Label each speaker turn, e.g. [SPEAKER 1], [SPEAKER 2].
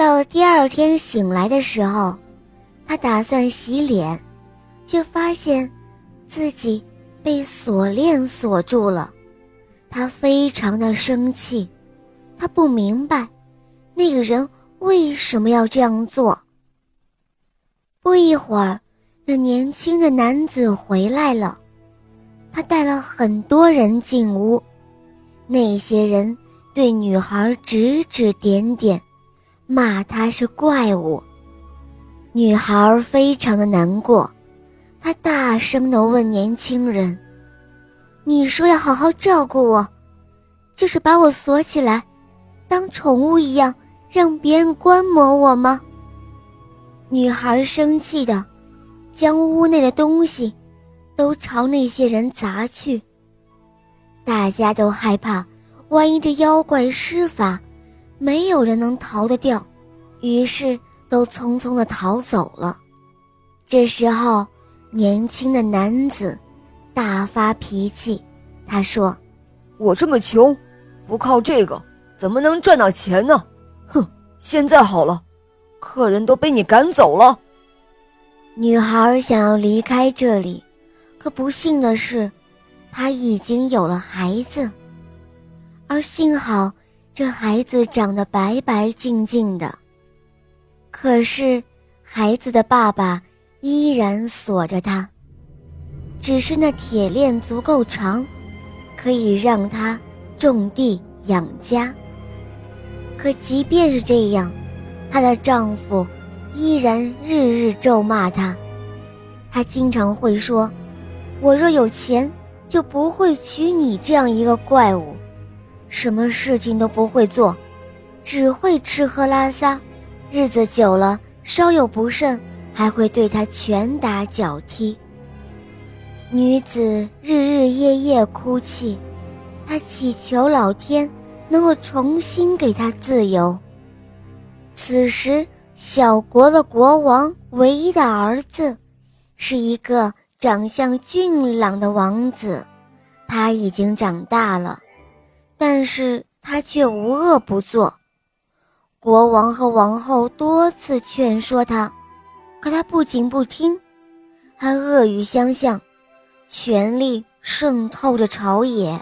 [SPEAKER 1] 到第二天醒来的时候，他打算洗脸，却发现自己被锁链锁住了。他非常的生气，他不明白那个人为什么要这样做。不一会儿，那年轻的男子回来了，他带了很多人进屋，那些人对女孩指指点点，骂他是怪物。女孩非常的难过，她大声的问年轻人。你说要好好照顾我，就是把我锁起来，当宠物一样让别人观摩我吗？女孩生气的，将屋内的东西都朝那些人砸去。大家都害怕，万一这妖怪施法，没有人能逃得掉，于是都匆匆的逃走了。这时候，年轻的男子。大发脾气，他说：“
[SPEAKER 2] 我这么穷，不靠这个怎么能赚到钱呢？哼！现在好了，客人都被你赶走了。”
[SPEAKER 1] 女孩想要离开这里，可不幸的是，她已经有了孩子，而幸好这孩子长得白白净净的。可是，孩子的爸爸依然锁着他。只是那铁链足够长，可以让她种地养家。可即便是这样，她的丈夫依然日日咒骂她。他经常会说：“我若有钱，就不会娶你这样一个怪物，什么事情都不会做，只会吃喝拉撒。日子久了，稍有不慎，还会对他拳打脚踢。”女子日日夜夜哭泣，她祈求老天能够重新给她自由。此时，小国的国王唯一的儿子，是一个长相俊朗的王子，他已经长大了，但是他却无恶不作。国王和王后多次劝说他，可他不仅不听，还恶语相向。权力渗透着朝野。